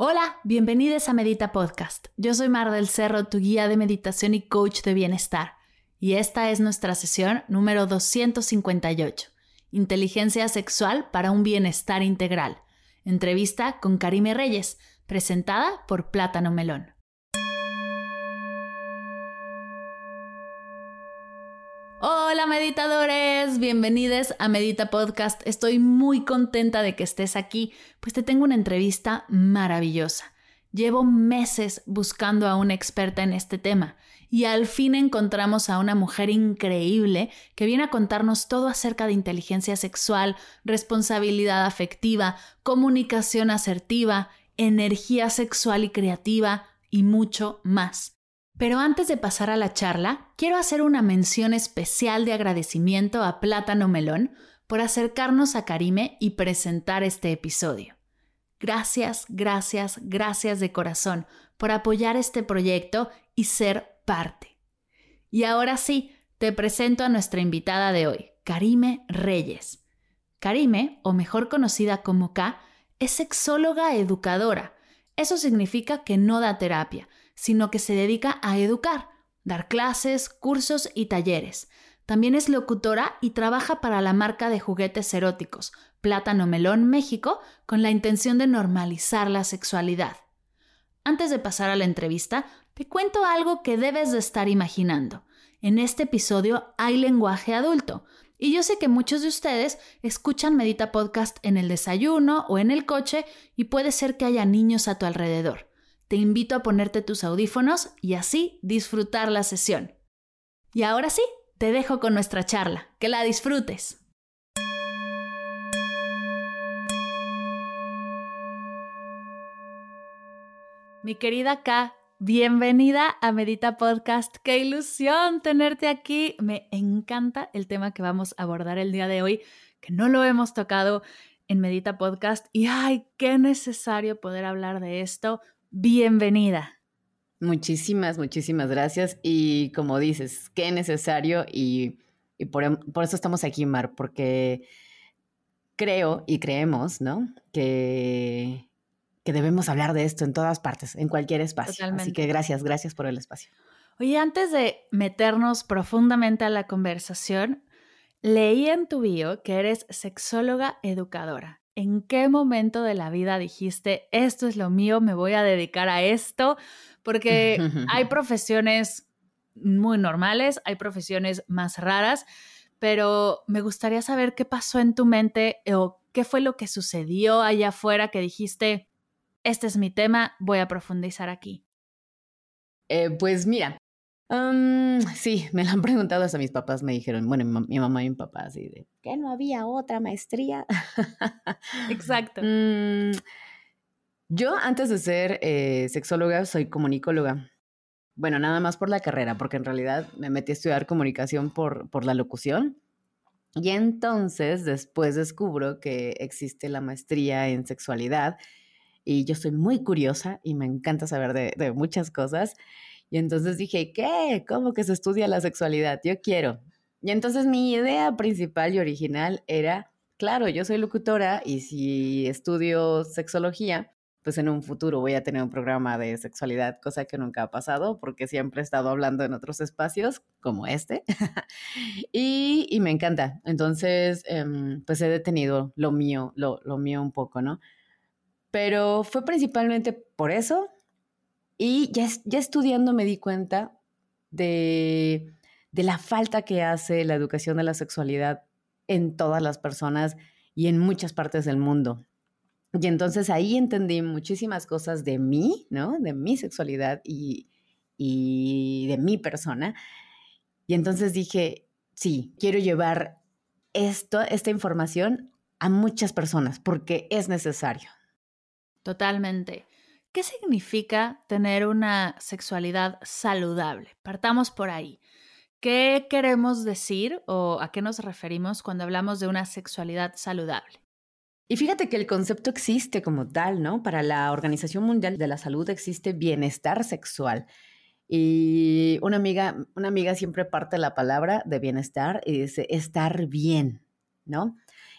Hola, bienvenidos a Medita Podcast. Yo soy Mar del Cerro, tu guía de meditación y coach de bienestar. Y esta es nuestra sesión número 258. Inteligencia sexual para un bienestar integral. Entrevista con Karime Reyes, presentada por Plátano Melón. Hola meditadores, bienvenidos a Medita Podcast. Estoy muy contenta de que estés aquí, pues te tengo una entrevista maravillosa. Llevo meses buscando a una experta en este tema y al fin encontramos a una mujer increíble que viene a contarnos todo acerca de inteligencia sexual, responsabilidad afectiva, comunicación asertiva, energía sexual y creativa y mucho más. Pero antes de pasar a la charla, quiero hacer una mención especial de agradecimiento a Plátano Melón por acercarnos a Karime y presentar este episodio. Gracias, gracias, gracias de corazón por apoyar este proyecto y ser parte. Y ahora sí, te presento a nuestra invitada de hoy, Karime Reyes. Karime, o mejor conocida como K, es sexóloga educadora. Eso significa que no da terapia, sino que se dedica a educar, dar clases, cursos y talleres. También es locutora y trabaja para la marca de juguetes eróticos, Plátano Melón México, con la intención de normalizar la sexualidad. Antes de pasar a la entrevista, te cuento algo que debes de estar imaginando. En este episodio hay lenguaje adulto, y yo sé que muchos de ustedes escuchan Medita Podcast en el desayuno o en el coche y puede ser que haya niños a tu alrededor te invito a ponerte tus audífonos y así disfrutar la sesión. Y ahora sí, te dejo con nuestra charla. Que la disfrutes. Mi querida K, bienvenida a Medita Podcast. Qué ilusión tenerte aquí. Me encanta el tema que vamos a abordar el día de hoy, que no lo hemos tocado en Medita Podcast y ay, qué necesario poder hablar de esto bienvenida. Muchísimas, muchísimas gracias. Y como dices, qué necesario y, por, eso estamos aquí, Mar, porque creo y creemos, ¿no? Que, que debemos hablar de esto en todas partes, en cualquier espacio. Así que gracias, gracias por el espacio. Oye, antes de meternos profundamente a la conversación, leí en tu bio que eres sexóloga educadora. ¿En qué momento de la vida dijiste, esto es lo mío, me voy a dedicar a esto? Porque hay profesiones muy normales, hay profesiones más raras, pero me gustaría saber qué pasó en tu mente o qué fue lo que sucedió allá afuera que dijiste, este es mi tema, voy a profundizar aquí. Eh, pues mira, sí, me lo han preguntado hasta mis papás, me dijeron, bueno, mi, mamá y mi papá, así de, ¿que no había otra maestría? Exacto. Mm, yo antes de ser eh, sexóloga soy comunicóloga. Bueno, nada más por la carrera, porque en realidad me metí a estudiar comunicación por, por la locución. Y entonces después descubro que existe la maestría en sexualidad y yo soy muy curiosa y me encanta saber de, de muchas cosas. Y entonces dije, ¿qué? ¿Cómo que se estudia la sexualidad? Yo quiero. Y entonces mi idea principal y original era, claro, yo soy locutora y si estudio sexología, pues en un futuro voy a tener un programa de sexualidad, cosa que nunca ha pasado porque siempre he estado hablando en otros espacios como este y, me encanta. Entonces, em, pues he detenido lo mío, lo, lo mío un poco, ¿no? Pero fue principalmente por eso y ya, ya estudiando me di cuenta de, de la falta que hace la educación de la sexualidad en todas las personas y en muchas partes del mundo. Y entonces ahí entendí muchísimas cosas de mí, ¿no? De mi sexualidad y, y de mi persona. Y entonces dije, sí, quiero llevar esto, esta información a muchas personas porque es necesario. Totalmente. ¿Qué significa tener una sexualidad saludable? Partamos por ahí. ¿Qué queremos decir o a qué nos referimos cuando hablamos de una sexualidad saludable? Y fíjate que el concepto existe como tal, ¿no? Para la Organización Mundial de la Salud existe bienestar sexual. Y una amiga, una amiga siempre parte la palabra de bienestar y dice estar bien, ¿no?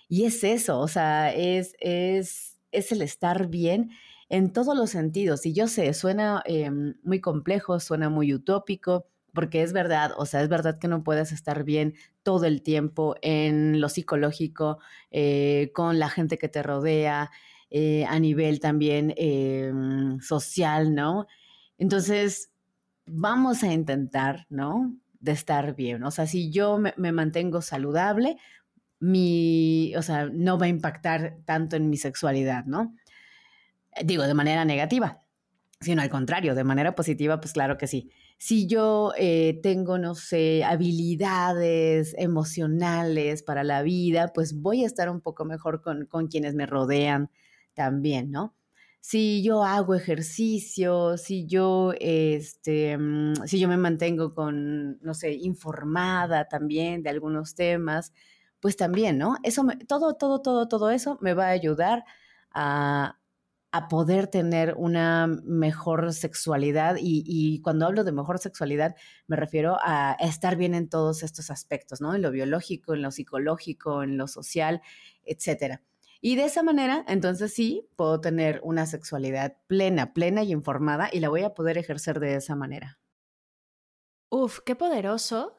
Y es eso, o sea, es, es, es el estar bien en todos los sentidos. Y yo sé, suena em, muy complejo, suena muy utópico, porque es verdad, o sea, es verdad que no puedes estar bien todo el tiempo en lo psicológico, eh, con la gente que te rodea, eh, a nivel también social, ¿no? Entonces, vamos a intentar, ¿no? De estar bien. O sea, si yo me, mantengo saludable, mi, o sea, no va a impactar tanto en mi sexualidad, ¿no? Digo, de manera negativa, sino al contrario, de manera positiva, pues claro que sí. Si yo eh, tengo, no sé, habilidades emocionales para la vida, pues voy a estar un poco mejor con, con quienes me rodean también, ¿no? si yo hago ejercicio, si yo, este, mm, si yo me mantengo con, no sé, informada también de algunos temas, pues también, ¿no? Eso, todo, todo, todo, todo eso me va a ayudar a, poder tener una mejor sexualidad y, cuando hablo de mejor sexualidad me refiero a estar bien en todos estos aspectos, ¿no? En lo biológico, en lo psicológico, en lo social, etcétera. Y de esa manera, entonces sí, puedo tener una sexualidad plena, plena y informada y la voy a poder ejercer de esa manera. Uf, qué poderoso,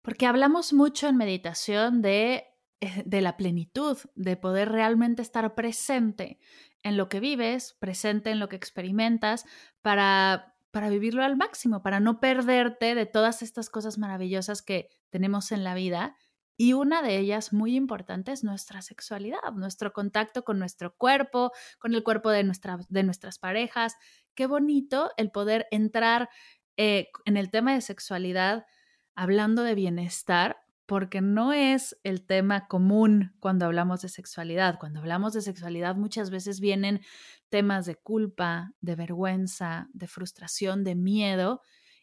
porque hablamos mucho en meditación de, de la plenitud, de poder realmente estar presente en lo que vives, presente en lo que experimentas, para, para vivirlo al máximo, para no perderte de todas estas cosas maravillosas que tenemos en la vida y una de ellas muy importante es nuestra sexualidad, nuestro contacto con nuestro cuerpo, con el cuerpo de, nuestra, de nuestras parejas. Qué bonito el poder entrar eh, en el tema de sexualidad hablando de bienestar, porque no es el tema común cuando hablamos de sexualidad. Cuando hablamos de sexualidad muchas veces vienen temas de culpa, de vergüenza, de frustración, de miedo.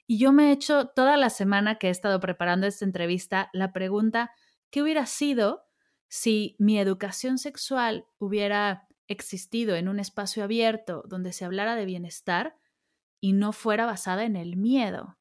Y yo me he hecho toda la semana que he estado preparando esta entrevista la pregunta, ¿Qué hubiera sido si mi educación sexual hubiera existido en un espacio abierto donde se hablara de bienestar y no fuera basada en el miedo?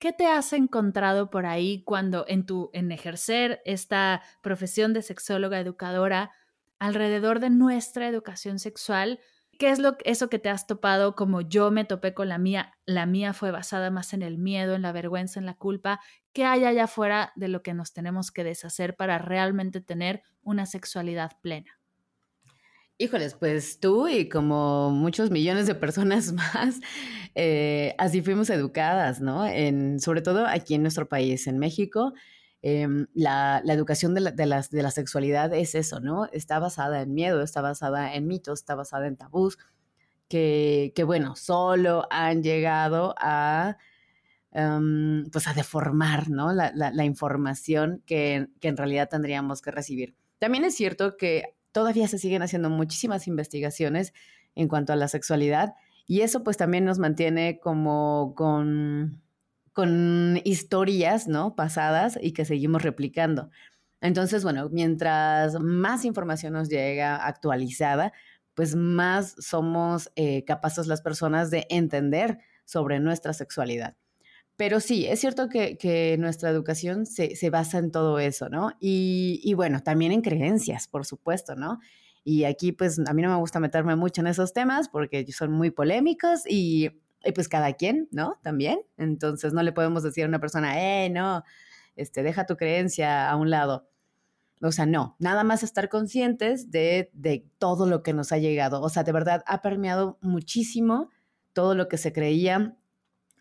¿Qué te has encontrado por ahí cuando en tu en ejercer esta profesión de sexóloga educadora alrededor de nuestra educación sexual ¿Qué es lo, eso que te has topado como yo me topé con la mía? La mía fue basada más en el miedo, en la vergüenza, en la culpa. ¿Qué hay allá afuera de lo que nos tenemos que deshacer para realmente tener una sexualidad plena? Híjoles, pues tú y como muchos millones de personas más, eh, así fuimos educadas, ¿no? En, sobre todo aquí en nuestro país, en México, Em, la, educación de la, de, la, sexualidad es eso, ¿no? Está basada en miedo, está basada en mitos, está basada en tabús, que, bueno, solo han llegado a, em, pues a deformar, ¿no? La, información que, que en realidad tendríamos que recibir. También es cierto que todavía se siguen haciendo muchísimas investigaciones en cuanto a la sexualidad y eso pues también nos mantiene como con con historias, ¿no? Pasadas y que seguimos replicando. Entonces, bueno, mientras más información nos llega actualizada, pues más somos eh, capaces las personas de entender sobre nuestra sexualidad. Pero sí, es cierto que, nuestra educación se, basa en todo eso, ¿no? Y, y, bueno, también en creencias, por supuesto, ¿no? Y aquí, pues, a mí no me gusta meterme mucho en esos temas porque son muy polémicos y y pues cada quien, ¿no? También. Entonces no le podemos decir a una persona, eh, no, este, deja tu creencia a un lado. O sea, no, nada más estar conscientes de, de todo lo que nos ha llegado. O sea, de verdad ha permeado muchísimo todo lo que se creía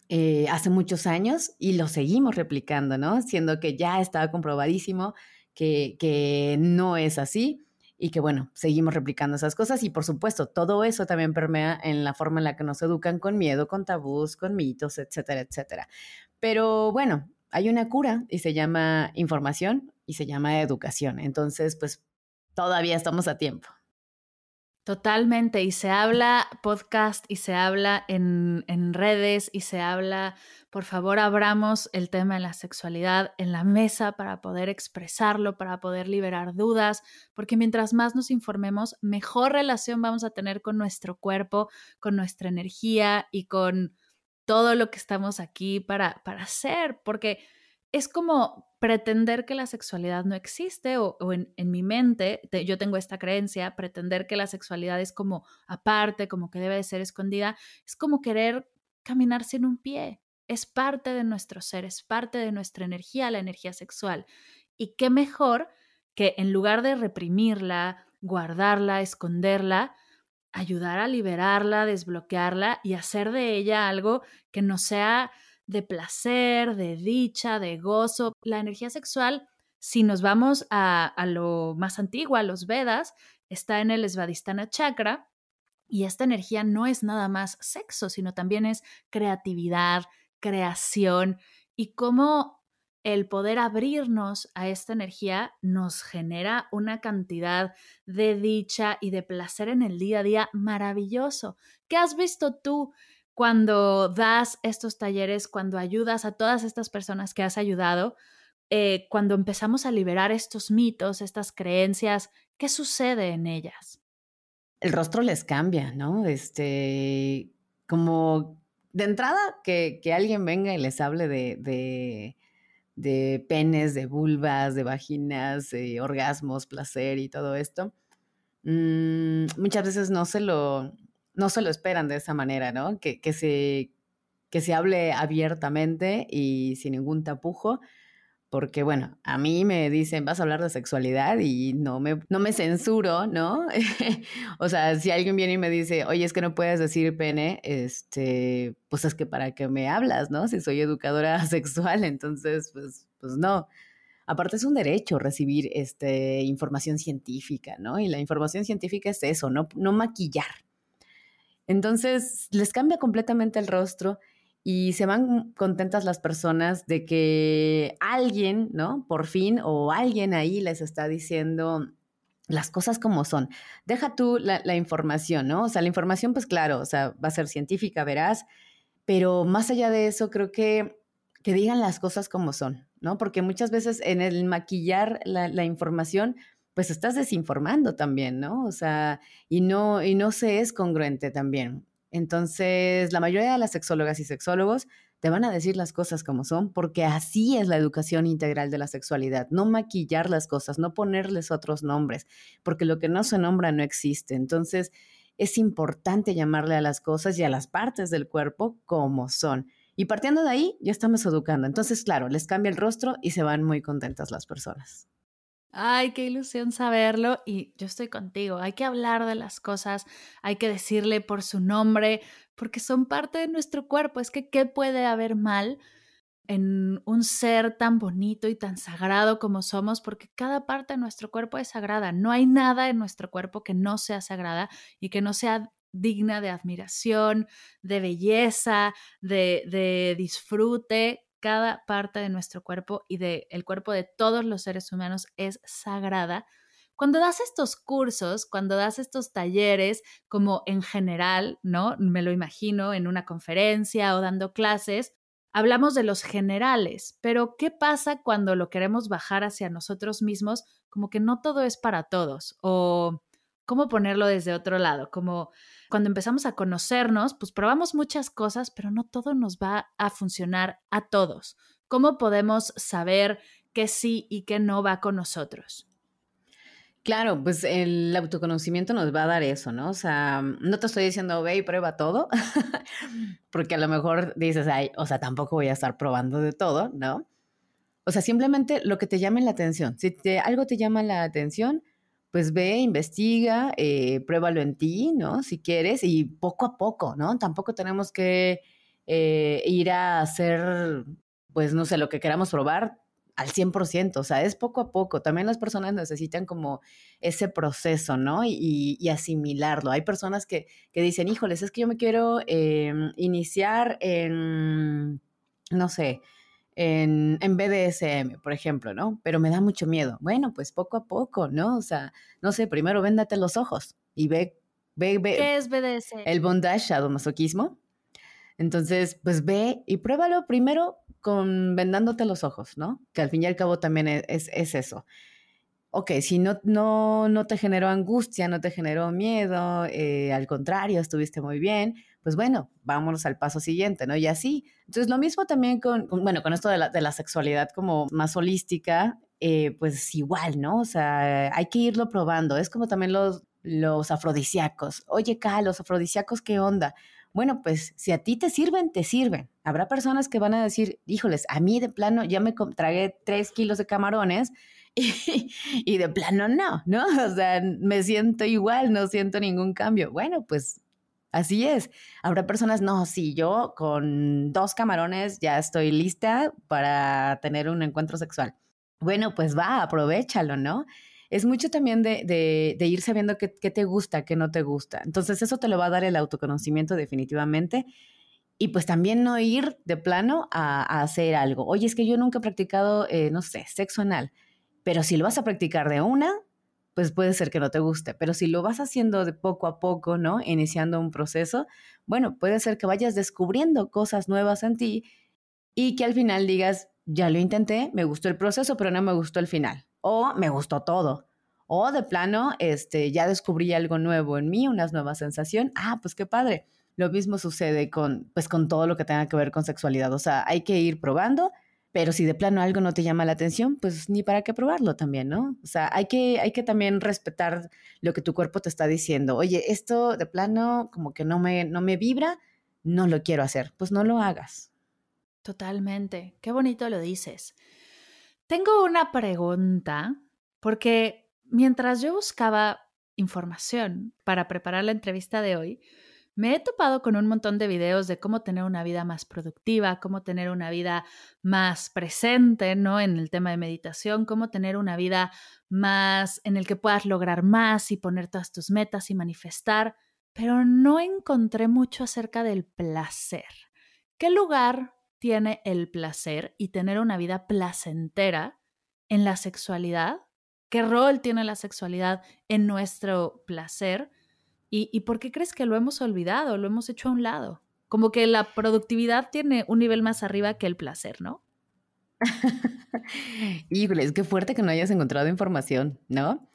eh, hace muchos años y lo seguimos replicando, ¿no? Siendo que ya estaba comprobadísimo que, que no es así y que bueno, seguimos replicando esas cosas y por supuesto, todo eso también permea en la forma en la que nos educan con miedo, con tabús, con mitos, etcétera, etcétera. Pero bueno, hay una cura y se llama información y se llama educación. Entonces, pues todavía estamos a tiempo. Totalmente, y se habla podcast y se habla en, en, redes y se habla, por favor, abramos el tema de la sexualidad en la mesa para poder expresarlo, para poder liberar dudas, porque mientras más nos informemos, mejor relación vamos a tener con nuestro cuerpo, con nuestra energía y con todo lo que estamos aquí para, para hacer, porque es como pretender que la sexualidad no existe o, en, mi mente, yo tengo esta creencia, pretender que la sexualidad es como aparte, como que debe de ser escondida, es como querer caminar sin un pie. Es parte de nuestro ser, es parte de nuestra energía, la energía sexual. Y qué mejor que en lugar de reprimirla, guardarla, esconderla, ayudar a liberarla, desbloquearla y hacer de ella algo que no sea de placer, de dicha, de gozo. La energía sexual, si nos vamos a, lo más antiguo, a los Vedas, está en el Svadhisthana Chakra. Y esta energía no es nada más sexo, sino también es creatividad, creación y cómo el poder abrirnos a esta energía nos genera una cantidad de dicha y de placer en el día a día maravilloso. ¿Qué has visto tú cuando das estos talleres, cuando ayudas a todas estas personas que has ayudado, eh, cuando empezamos a liberar estos mitos, estas creencias, ¿qué sucede en ellas? El rostro les cambia, ¿no? Este, como de entrada que, alguien venga y les hable de, de, penes, de vulvas, de vaginas, de orgasmos, placer y todo esto, mm, muchas veces no se lo, no se lo esperan de esa manera, ¿no? Que, se, que se hable abiertamente y sin ningún tapujo, porque bueno, a mí me dicen, vas a hablar de sexualidad y no me, no me censuro, ¿no? o sea, si alguien viene y me dice, oye, es que no puedes decir pene, este, pues es que para qué me hablas, ¿no? Si soy educadora sexual, entonces, pues, pues no. Aparte es un derecho recibir este, información científica, ¿no? Y la información científica es eso, no, no maquillar, entonces les cambia completamente el rostro y se van contentas las personas de que alguien, ¿no? Por fin, o alguien ahí les está diciendo las cosas como son. Deja tú la, información, ¿no? O sea, la información, pues claro, o sea, va a ser científica, verás, pero más allá de eso, creo que, que digan las cosas como son, ¿no? Porque muchas veces en el maquillar la, la información, pues estás desinformando también, ¿no? O sea, y no, y no se es congruente también. Entonces, la mayoría de las sexólogas y sexólogos te van a decir las cosas como son, porque así es la educación integral de la sexualidad, no maquillar las cosas, no ponerles otros nombres, porque lo que no se nombra no existe. Entonces, es importante llamarle a las cosas y a las partes del cuerpo como son. Y partiendo de ahí, ya estamos educando. Entonces, claro, les cambia el rostro y se van muy contentas las personas. Ay, qué ilusión saberlo y yo estoy contigo. Hay que hablar de las cosas, hay que decirle por su nombre, porque son parte de nuestro cuerpo. Es que, ¿qué puede haber mal en un ser tan bonito y tan sagrado como somos? Porque cada parte de nuestro cuerpo es sagrada. No hay nada en nuestro cuerpo que no sea sagrada y que no sea digna de admiración, de belleza, de, de disfrute cada parte de nuestro cuerpo y del el cuerpo de todos los seres humanos es sagrada. Cuando das estos cursos, cuando das estos talleres, como en general, ¿no? Me lo imagino en una conferencia o dando clases, hablamos de los generales, pero ¿qué pasa cuando lo queremos bajar hacia nosotros mismos? Como que no todo es para todos o cómo ponerlo desde otro lado, como cuando empezamos a conocernos, pues probamos muchas cosas, pero no todo nos va a funcionar a todos. ¿Cómo podemos saber qué sí y qué no va con nosotros? Claro, pues el autoconocimiento nos va a dar eso, ¿no? O sea, no te estoy diciendo ve y prueba todo, porque a lo mejor dices, ay, o sea, tampoco voy a estar probando de todo, ¿no? O sea, simplemente lo que te llame la atención. Si algo te llama la atención, pues ve, investiga, eh, pruébalo en ti, ¿no? Si quieres, y poco a poco, ¿no? Tampoco tenemos que eh, ir a hacer, pues no sé, lo que queramos probar al 100%, o sea, es poco a poco. También las personas necesitan como ese proceso, ¿no? Y, asimilarlo. Hay personas que, que, dicen, híjoles, es que yo me quiero em, iniciar en, no sé, en, en BDSM, por ejemplo, ¿no? Pero me da mucho miedo. Bueno, pues poco a poco, ¿no? O sea, no sé, primero véndate los ojos y ve, ve, ve. ¿Qué es BDSM? El bondage, sadomasoquismo. Entonces, pues ve y pruébalo primero con vendándote los ojos, ¿no? Que al fin y al cabo también e, es, es, eso. Ok, si no, no, no te generó angustia, no te generó miedo, eh, al contrario, estuviste muy bien, pues bueno, vámonos al paso siguiente, ¿no? Y así. Entonces, lo mismo también con, bueno, con esto de la, de la sexualidad como más holística, eh, pues igual, ¿no? O sea, hay que irlo probando. Es como también los, los afrodisíacos. Oye, Cal, los afrodisíacos, ¿qué onda? Bueno, pues si a ti te sirven, te sirven. Habrá personas que van a decir, híjoles, a mí de plano ya me tragué tres kilos de camarones y, y, de plano no, ¿no? O sea, me siento igual, no siento ningún cambio. Bueno, pues Así es. Habrá personas, no, sí, yo con dos camarones ya estoy lista para tener un encuentro sexual. Bueno, pues va, aprovechalo, ¿no? Es mucho también de, ir sabiendo qué, te gusta, qué no te gusta. Entonces eso te lo va a dar el autoconocimiento definitivamente. Y pues también no ir de plano a, hacer algo. Oye, es que yo nunca he practicado, eh, no sé, sexo anal. Pero si lo vas a practicar de una, pues puede ser que no te guste, pero si lo vas haciendo de poco a poco, ¿no? Iniciando un proceso, bueno, puede ser que vayas descubriendo cosas nuevas en ti y que al final digas, ya lo intenté, me gustó el proceso, pero no me gustó el final, o me gustó todo, o de plano, este, ya descubrí algo nuevo en mí, una nueva sensación, ah, pues qué padre. Lo mismo sucede con, pues, con todo lo que tenga que ver con sexualidad, o sea, hay que ir probando pero si de plano algo no te llama la atención, pues ni para qué probarlo también, ¿no? O sea, hay que, hay que también respetar lo que tu cuerpo te está diciendo. Oye, esto de plano como que no me, no me vibra, no lo quiero hacer. Pues no lo hagas. Totalmente. Qué bonito lo dices. Tengo una pregunta, porque mientras yo buscaba información para preparar la entrevista de hoy, me he topado con un montón de videos de cómo tener una vida más productiva, cómo tener una vida más presente, ¿no? En el tema de meditación, cómo tener una vida más en el que puedas lograr más y poner todas tus metas y manifestar, pero no encontré mucho acerca del placer. ¿Qué lugar tiene el placer y tener una vida placentera en la sexualidad? ¿Qué rol tiene la sexualidad en nuestro placer? ¿Y, por qué crees que lo hemos olvidado, lo hemos hecho a un lado? Como que la productividad tiene un nivel más arriba que el placer, ¿no? Híjole, es que fuerte que no hayas encontrado información, ¿no?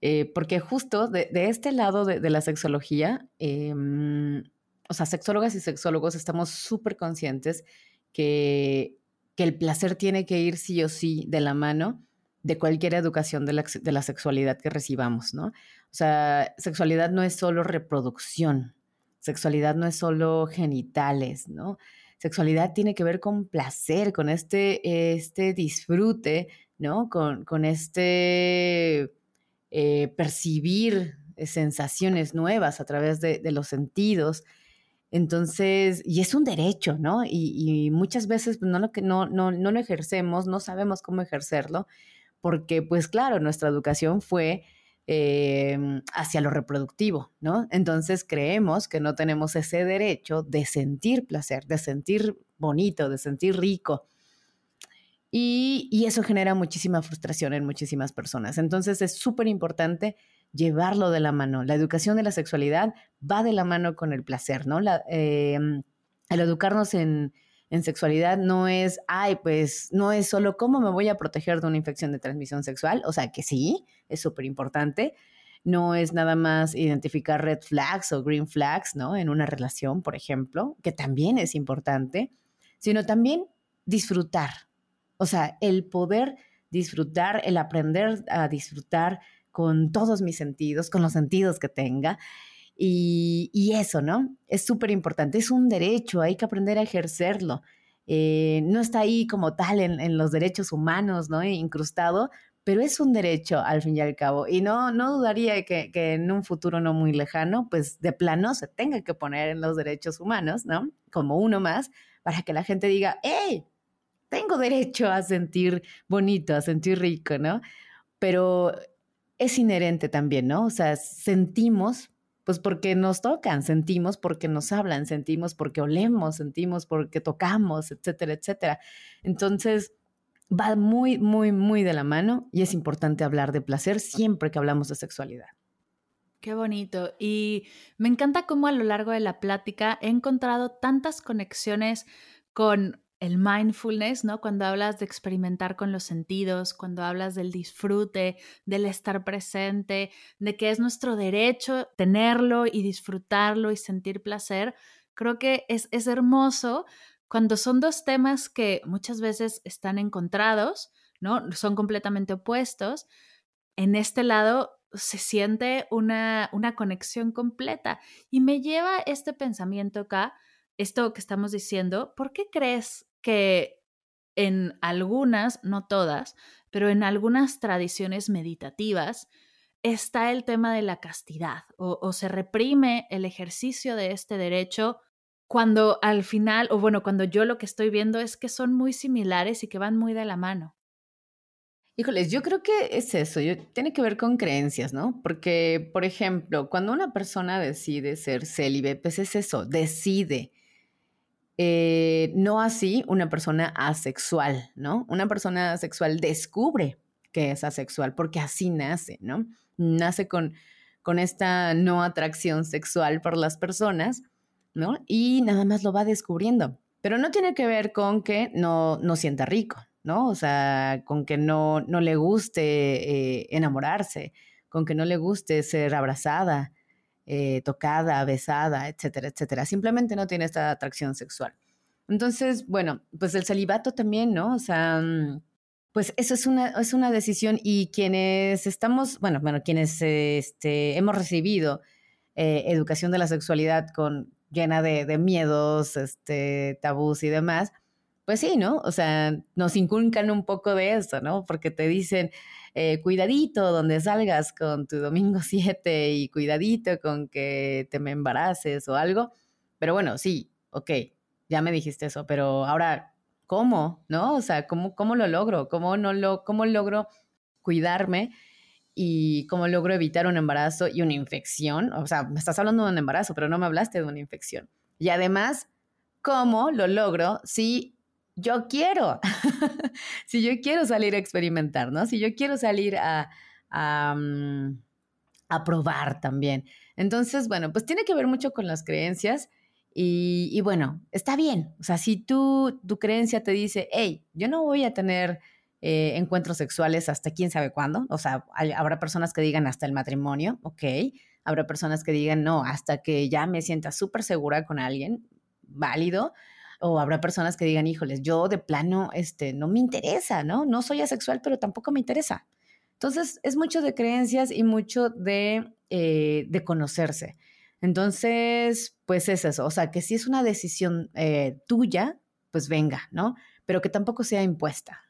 Eh, porque justo de, este lado de, la sexología, em, o sea, sexólogas y sexólogos estamos súper conscientes que, que, el placer tiene que ir sí o sí de la mano de cualquier educación de la, de la sexualidad que recibamos, ¿no? O sea, sexualidad no es solo reproducción, sexualidad no es solo genitales, ¿no? Sexualidad tiene que ver con placer, con este, este disfrute, ¿no? Con, con este eh, percibir sensaciones nuevas a través de, los sentidos. Entonces, y es un derecho, ¿no? Y, muchas veces pues, no, lo no, no, no lo ejercemos, no sabemos cómo ejercerlo, porque pues claro, nuestra educación fue Em, hacia lo reproductivo, ¿no? Entonces creemos que no tenemos ese derecho de sentir placer, de sentir bonito, de sentir rico. Y, eso genera muchísima frustración en muchísimas personas. Entonces es súper importante llevarlo de la mano. La educación de la sexualidad va de la mano con el placer, ¿no? La, em, educarnos en, en sexualidad no es, ay, pues no es solo cómo me voy a proteger de una infección de transmisión sexual, o sea que sí, es súper importante. No es nada más identificar red flags o green flags, ¿no? En una relación, por ejemplo, que también es importante, sino también disfrutar. O sea, el poder disfrutar, el aprender a disfrutar con todos mis sentidos, con los sentidos que tenga y, eso, ¿no? Es súper importante, es un derecho, hay que aprender a ejercerlo. Eh, no está ahí como tal en, los derechos humanos, ¿no? Incrustado, pero es un derecho al fin y al cabo. Y no, no dudaría que, que, en un futuro no muy lejano, pues de plano se tenga que poner en los derechos humanos, ¿no? Como uno más, para que la gente diga, ¡hey! Tengo derecho a sentir bonito, a sentir rico, ¿no? Pero es inherente también, ¿no? O sea, sentimos Pues porque nos tocan, sentimos porque nos hablan, sentimos porque olemos, sentimos porque tocamos, etcétera, etcétera. Entonces, va muy, muy, muy de la mano y es importante hablar de placer siempre que hablamos de sexualidad. Qué bonito. Y me encanta cómo a lo largo de la plática he encontrado tantas conexiones con el mindfulness, ¿no? Cuando hablas de experimentar con los sentidos, cuando hablas del disfrute, del estar presente, de que es nuestro derecho tenerlo y disfrutarlo y sentir placer, creo que es, es hermoso cuando son dos temas que muchas veces están encontrados, ¿no? Son completamente opuestos. En este lado se siente una, una conexión completa y me lleva este pensamiento acá, esto que estamos diciendo, ¿por qué crees que en algunas, no todas, pero en algunas tradiciones meditativas, está el tema de la castidad o, se reprime el ejercicio de este derecho cuando al final, o bueno, cuando yo lo que estoy viendo es que son muy similares y que van muy de la mano. Híjoles, yo creo que es eso, tiene que ver con creencias, ¿no? Porque, por ejemplo, cuando una persona decide ser célibe, pues es eso, decide. Eh, no así una persona asexual, ¿no? Una persona asexual descubre que es asexual porque así nace, ¿no? Nace con, con esta no atracción sexual por las personas, ¿no? Y nada más lo va descubriendo. Pero no tiene que ver con que no, no sienta rico, ¿no? O sea, con que no, no le guste eh, enamorarse, con que no le guste ser abrazada, eh, tocada, besada, etcétera, etcétera. Simplemente no tiene esta atracción sexual. Entonces, bueno, pues el celibato también, ¿no? O sea, mm, pues eso es una, es una decisión y quienes estamos, bueno, bueno, quienes este, hemos recibido eh, educación de la sexualidad con, llena de, de miedos, este, tabús y demás, pues sí, ¿no? O sea, nos inculcan un poco de eso, ¿no? Porque te dicen, eh, cuidadito donde salgas con tu domingo 7 y cuidadito con que te me embaraces o algo. Pero bueno, sí, ok, ya me dijiste eso, pero ahora, ¿cómo? ¿No? O sea, ¿cómo, cómo lo logro? ¿Cómo, no lo, ¿Cómo logro cuidarme? y cómo logro evitar un embarazo y una infección. O sea, me estás hablando de un embarazo, pero no me hablaste de una infección. Y además, ¿cómo lo logro si yo quiero, si yo quiero salir a experimentar, ¿no? Si yo quiero salir a, a, mm, probar también. Entonces, bueno, pues tiene que ver mucho con las creencias y, y, bueno, está bien. O sea, si tú, tu creencia te dice, hey, yo no voy a tener eh, encuentros sexuales hasta quién sabe cuándo, o sea, habrá personas que digan hasta el matrimonio, ok. Habrá personas que digan, no, hasta que ya me sienta súper segura con alguien, válido o habrá personas que digan, híjoles, yo de plano, este, no me interesa, ¿no? No soy asexual, pero tampoco me interesa. Entonces, es mucho de creencias y mucho de, eh, de conocerse. Entonces, pues es eso, o sea, que si es una decisión eh, tuya, pues venga, ¿no? Pero que tampoco sea impuesta.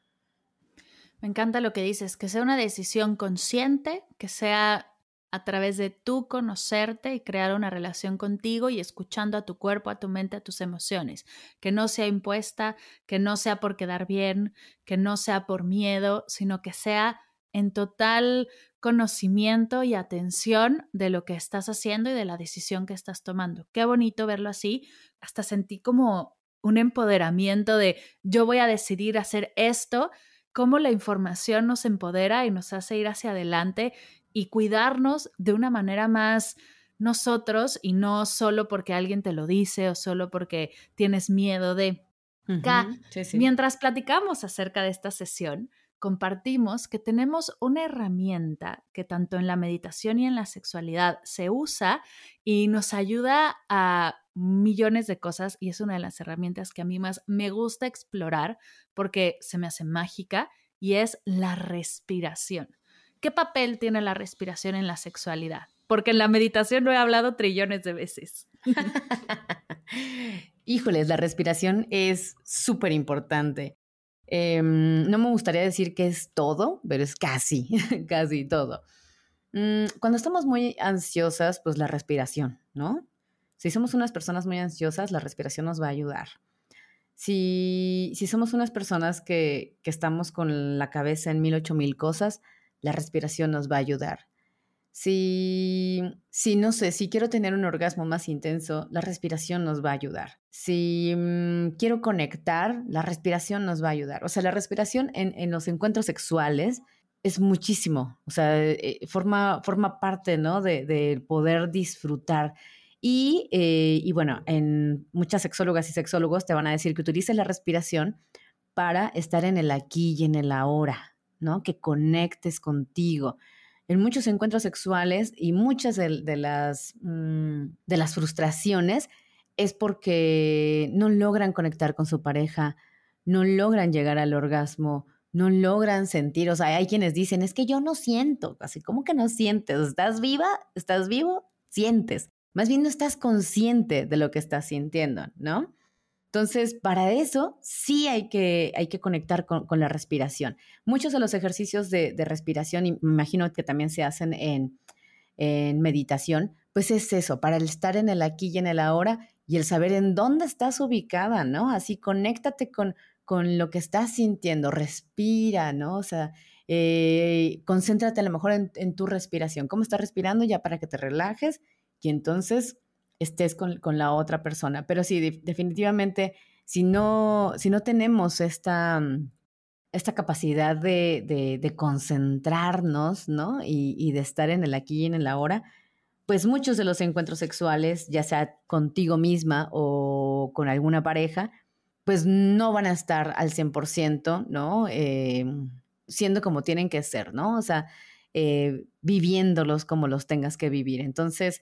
Me encanta lo que dices, que sea una decisión consciente, que sea a través de tú conocerte y crear una relación contigo y escuchando a tu cuerpo, a tu mente, a tus emociones. Que no sea impuesta, que no sea por quedar bien, que no sea por miedo, sino que sea en total conocimiento y atención de lo que estás haciendo y de la decisión que estás tomando. Qué bonito verlo así. Hasta sentí como un empoderamiento de yo voy a decidir hacer esto, cómo la información nos empodera y nos hace ir hacia adelante y cuidarnos de una manera más nosotros y no solo porque alguien te lo dice o solo porque tienes miedo de... Mientras platicamos acerca de esta sesión, compartimos que tenemos una herramienta que tanto en la meditación y en la sexualidad se usa y nos ayuda a millones de cosas y es una de las herramientas que a mí más me gusta explorar porque se me hace mágica y es la respiración. ¿Qué papel tiene la respiración en la sexualidad? Porque en la meditación lo he hablado trillones de veces. Híjoles, la respiración es súper importante. Em, no me gustaría decir que es todo, pero es casi, casi todo. Mm, cuando estamos muy ansiosas, pues la respiración, ¿no? Si somos unas personas muy ansiosas, la respiración nos va a ayudar. Si, si somos unas personas que, que estamos con la cabeza en mil, ocho mil cosas, la respiración nos va a ayudar. Si, si, no sé, si quiero tener un orgasmo más intenso, la respiración nos va a ayudar. Si mm, quiero conectar, la respiración nos va a ayudar. O sea, la respiración en, en los encuentros sexuales es muchísimo. O sea, eh, forma, forma parte, ¿no? De, de poder disfrutar. Y, eh, y, bueno, en muchas sexólogas y sexólogos te van a decir que utilices la respiración para estar en el aquí y en el ahora, Que conectes contigo. En muchos encuentros sexuales y muchas de, las, mm, de las frustraciones es porque no logran conectar con su pareja, no logran llegar al orgasmo, no logran sentir, o sea, hay quienes dicen, es que yo no siento, así como que no sientes, estás viva, estás vivo, sientes, más bien no estás consciente de lo que estás sintiendo, ¿no? Entonces, para eso sí hay que, hay que conectar con, la respiración. Muchos de los ejercicios de, respiración, y me imagino que también se hacen en, meditación, pues es eso, para el estar en el aquí y en el ahora y el saber en dónde estás ubicada, ¿no? Así, conéctate con, con lo que estás sintiendo, respira, ¿no? O sea, eh, concéntrate a lo mejor en, en, tu respiración, cómo estás respirando ya para que te relajes y entonces estés con, la otra persona. Pero sí, definitivamente, si no, si no tenemos esta, mm, esta capacidad de, concentrarnos, ¿no? Y, de estar en el aquí y en el ahora, pues muchos de los encuentros sexuales, ya sea contigo misma o con alguna pareja, pues no van a estar al 100%, ¿no? Eh, siendo como tienen que ser, ¿no? O sea, eh, viviéndolos como los tengas que vivir. Entonces,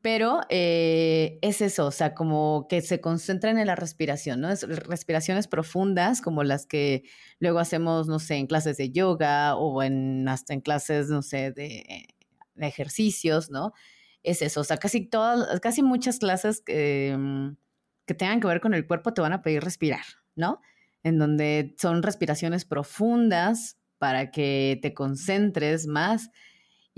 pero eh, es eso, o sea, como que se concentran en la respiración, ¿no? Es respiraciones profundas como las que luego hacemos, no sé, en clases de yoga o en, hasta en clases, no sé, de, ejercicios, ¿no? Es eso, o sea, casi todas, casi muchas clases mm, que tengan que ver con el cuerpo te van a pedir respirar, ¿no? En donde son respiraciones profundas para que te concentres más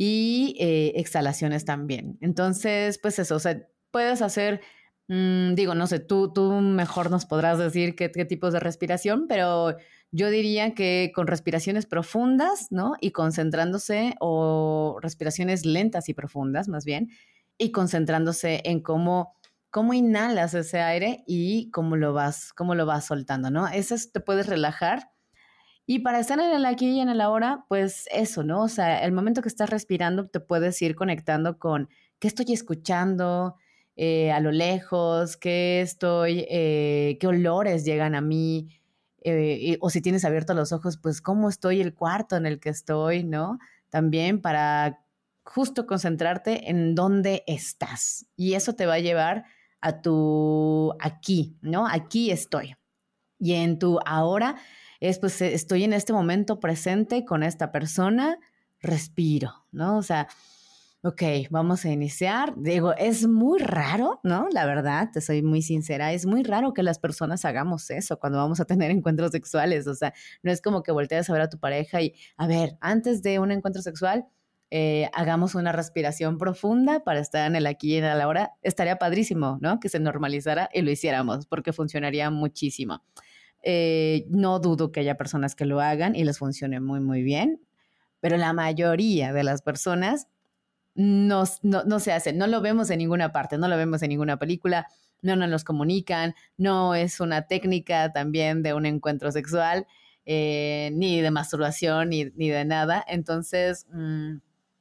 y eh, exhalaciones también. Entonces, pues eso, o sea, puedes hacer, mm, digo, no sé, tú, tú mejor nos podrás decir qué, qué tipos de respiración, pero yo diría que con respiraciones profundas, ¿no? Y concentrándose, o respiraciones lentas y profundas, más bien, y concentrándose en cómo, cómo inhalas ese aire y cómo lo vas, cómo lo vas soltando, ¿no? Eso te puedes relajar y para estar en el aquí y en el ahora, pues eso, ¿no? O sea, el momento que estás respirando te puedes ir conectando con qué estoy escuchando eh, a lo lejos, qué estoy, eh, qué olores llegan a mí, eh, o si tienes abiertos los ojos, pues cómo estoy el cuarto en el que estoy, ¿no? También para justo concentrarte en dónde estás. Y eso te va a llevar a tu aquí, ¿no? Aquí estoy. Y en tu ahora es pues e, estoy en este momento presente con esta persona, respiro, ¿no? O sea, ok, vamos a iniciar. Digo, es muy raro, ¿no? La verdad, te soy muy sincera, es muy raro que las personas hagamos eso cuando vamos a tener encuentros sexuales. O sea, no es como que voltees a ver a tu pareja y, a ver, antes de un encuentro sexual, eh, hagamos una respiración profunda para estar en el aquí y en el ahora. Estaría padrísimo, ¿no? Que se normalizara y lo hiciéramos, porque funcionaría muchísimo. Eh, no dudo que haya personas que lo hagan y les funcione muy, muy bien, pero la mayoría de las personas no, no, se hace, no lo vemos en ninguna parte, no lo vemos en ninguna película, no nos los comunican, no es una técnica también de un encuentro sexual, eh, ni de masturbación, ni, de nada. Entonces, mm,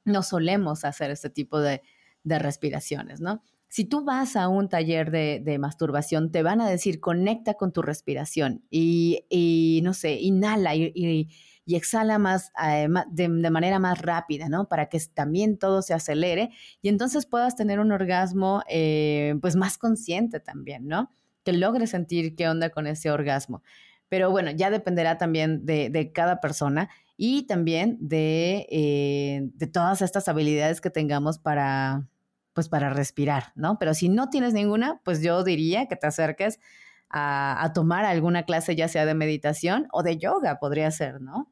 no solemos hacer este tipo de, de respiraciones, ¿no? Si tú vas a un taller de, masturbación, te van a decir, conecta con tu respiración y, no sé, inhala y, exhala más, eh, de, manera más rápida, ¿no? Para que también todo se acelere y entonces puedas tener un orgasmo eh, pues más consciente también, ¿no? Que logres sentir qué onda con ese orgasmo. Pero bueno, ya dependerá también de, cada persona y también eh, de todas estas habilidades que tengamos para, pues para respirar, ¿no? Pero si no tienes ninguna, pues yo diría que te acerques a, a tomar alguna clase, ya sea de meditación o de yoga, podría ser, ¿no?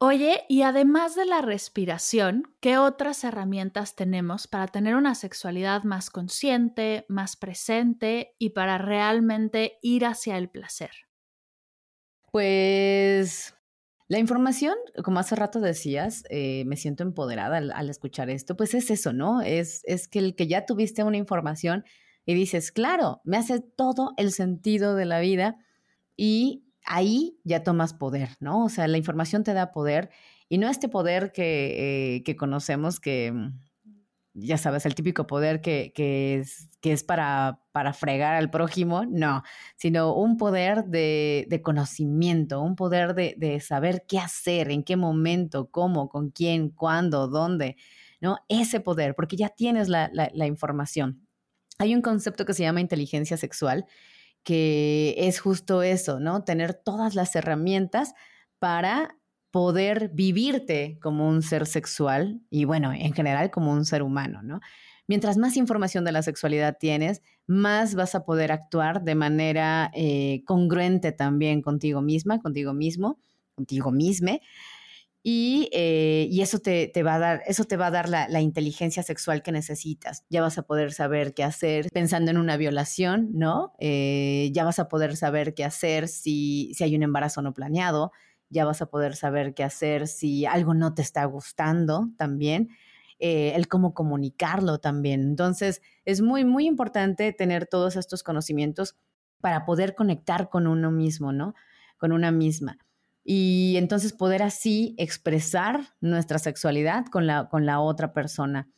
Oye, y además de la respiración, ¿qué otras herramientas tenemos para tener una sexualidad más consciente, más presente y para realmente ir hacia el placer? Pues la información, como hace rato decías, eh, me siento empoderada al, escuchar esto, pues es eso, ¿no? Es, es que el que ya tuviste una información y dices, claro, me hace todo el sentido de la vida y ahí ya tomas poder, ¿no? O sea, la información te da poder y no este poder que, eh, conocemos que, mm, ya sabes, el típico poder que, es, que es para, para fregar al prójimo, no, sino un poder de, conocimiento, un poder de, saber qué hacer, en qué momento, cómo, con quién, cuándo, dónde, ¿no? Ese poder, porque ya tienes la, la información. Hay un concepto que se llama inteligencia sexual que es justo eso, ¿no? Tener todas las herramientas para poder vivirte como un ser sexual y bueno, en general como un ser humano, ¿no? Mientras más información de la sexualidad tienes, más vas a poder actuar de manera eh, congruente también contigo misma, contigo mismo, contigo misma, eh, y, eso, te, va a dar, eso te va a dar la, inteligencia sexual que necesitas. Ya vas a poder saber qué hacer pensando en una violación, ¿no? Eh, ya vas a poder saber qué hacer si, si hay un embarazo no planeado, ya vas a poder saber qué hacer si algo no te está gustando también. Eh, el cómo comunicarlo también. Entonces, es muy, muy importante tener todos estos conocimientos para poder conectar con uno mismo, ¿no? Con una misma y entonces poder así expresar nuestra sexualidad con la, con la otra persona.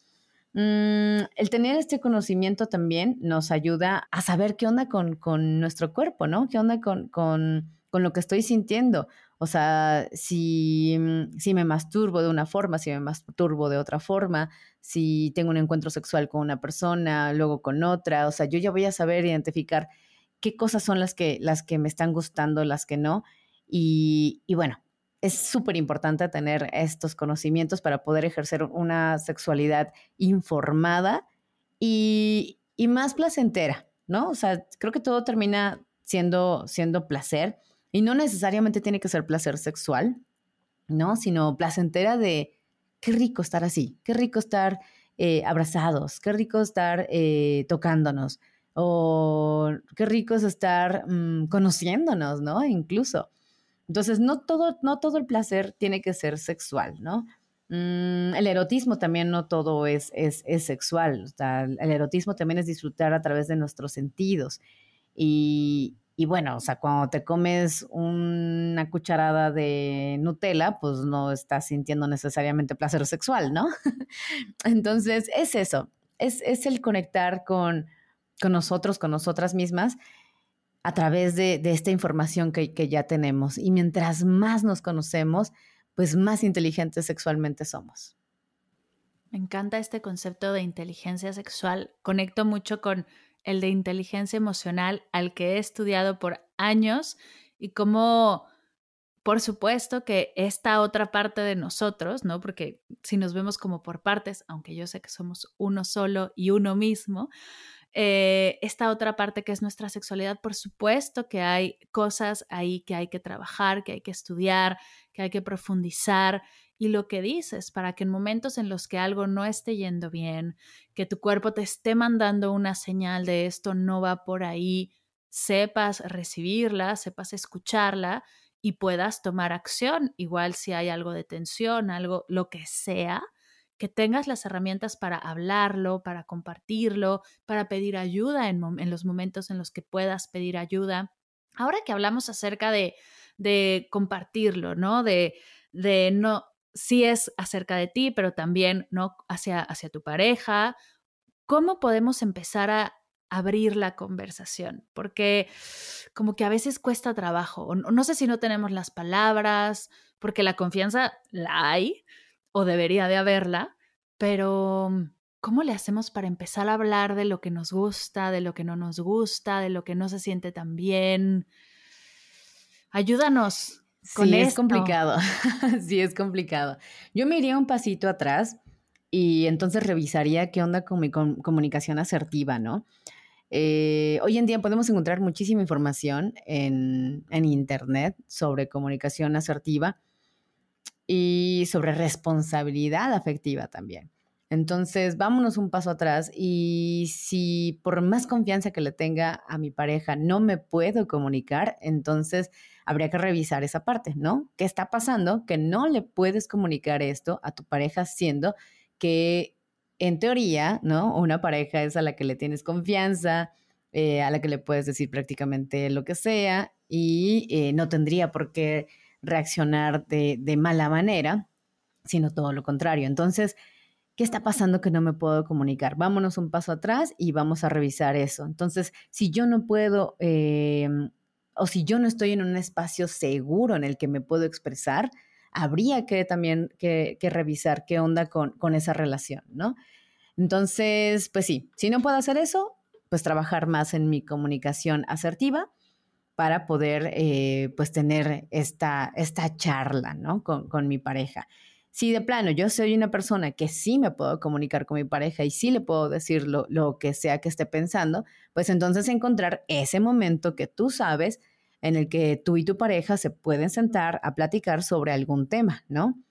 Mm, el tener este conocimiento también nos ayuda a saber qué onda con, con nuestro cuerpo, ¿no? ¿Qué onda con, con, con, lo que estoy sintiendo? O sea, si, mm, si me masturbo de una forma, si me masturbo de otra forma, si tengo un encuentro sexual con una persona, luego con otra, o sea, yo ya voy a saber identificar qué cosas son las que, las que me están gustando, las que no, y, bueno, es súper importante tener estos conocimientos para poder ejercer una sexualidad informada y, más placentera, ¿no? O sea, creo que todo termina siendo, siendo placer y no necesariamente tiene que ser placer sexual, ¿no? Sino placentera de qué rico estar así, qué rico estar eh, abrazados, qué rico estar eh, tocándonos o qué rico es estar mm, conociéndonos, ¿no? Incluso. Entonces, no todo, no todo el placer tiene que ser sexual, ¿no? Mm, el erotismo también no todo es, es, sexual. O sea, el erotismo también es disfrutar a través de nuestros sentidos. Y, y bueno, o sea, cuando te comes una cucharada de Nutella, pues no estás sintiendo necesariamente placer sexual, ¿no? Entonces, es eso, es, es el conectar con, con nosotros, con nosotras mismas a través de, esta información que, ya tenemos. Y mientras más nos conocemos, pues más inteligentes sexualmente somos. Me encanta este concepto de inteligencia sexual. Conecto mucho con el de inteligencia emocional al que he estudiado por años y cómo, por supuesto, que esta otra parte de nosotros, ¿no? Porque si nos vemos como por partes, aunque yo sé que somos uno solo y uno mismo, eh, esta otra parte que es nuestra sexualidad, por supuesto que hay cosas ahí que hay que trabajar, que hay que estudiar, que hay que profundizar. Y lo que dices, para que en momentos en los que algo no esté yendo bien, que tu cuerpo te esté mandando una señal de esto no va por ahí, sepas recibirla, sepas escucharla y puedas tomar acción, igual si hay algo de tensión, algo, lo que sea, que tengas las herramientas para hablarlo, para compartirlo, para pedir ayuda en, los momentos en los que puedas pedir ayuda. Ahora que hablamos acerca de, de compartirlo, ¿no? De, de no, sí es acerca de ti, pero también, ¿no? Hacia, hacia tu pareja. ¿Cómo podemos empezar a abrir la conversación, porque como que a veces cuesta trabajo, no sé si no tenemos las palabras, porque la confianza la hay o debería de haberla, pero ¿cómo le hacemos para empezar a hablar de lo que nos gusta, de lo que no nos gusta, de lo que no se siente tan bien? Ayúdanos. Con sí, es complicado. sí, es complicado. Yo me iría un pasito atrás y entonces revisaría qué onda con mi comunicación asertiva, ¿no? Eh, hoy en día podemos encontrar muchísima información en, Internet sobre comunicación asertiva y sobre responsabilidad afectiva también. Entonces, vámonos un paso atrás y si por más confianza que le tenga a mi pareja no me puedo comunicar, entonces habría que revisar esa parte, ¿no? ¿Qué está pasando? Que no le puedes comunicar esto a tu pareja siendo que en teoría, ¿no? Una pareja es a la que le tienes confianza, eh, a la que le puedes decir prácticamente lo que sea y eh, no tendría por qué reaccionar de, mala manera, sino todo lo contrario. Entonces, ¿qué está pasando que no me puedo comunicar? Vámonos un paso atrás y vamos a revisar eso. Entonces, si yo no puedo, em, o si yo no estoy en un espacio seguro en el que me puedo expresar, habría que también que, revisar qué onda con, con, esa relación, ¿no? Entonces, pues sí, si no puedo hacer eso, pues trabajar más en mi comunicación asertiva para poder, eh, pues, tener esta, esta charla, ¿no? Con, con mi pareja. Si de plano yo soy una persona que sí me puedo comunicar con mi pareja y sí le puedo decir lo, lo que sea que esté pensando, pues entonces encontrar ese momento que tú sabes en el que tú y tu pareja se pueden sentar a platicar sobre algún tema, ¿no?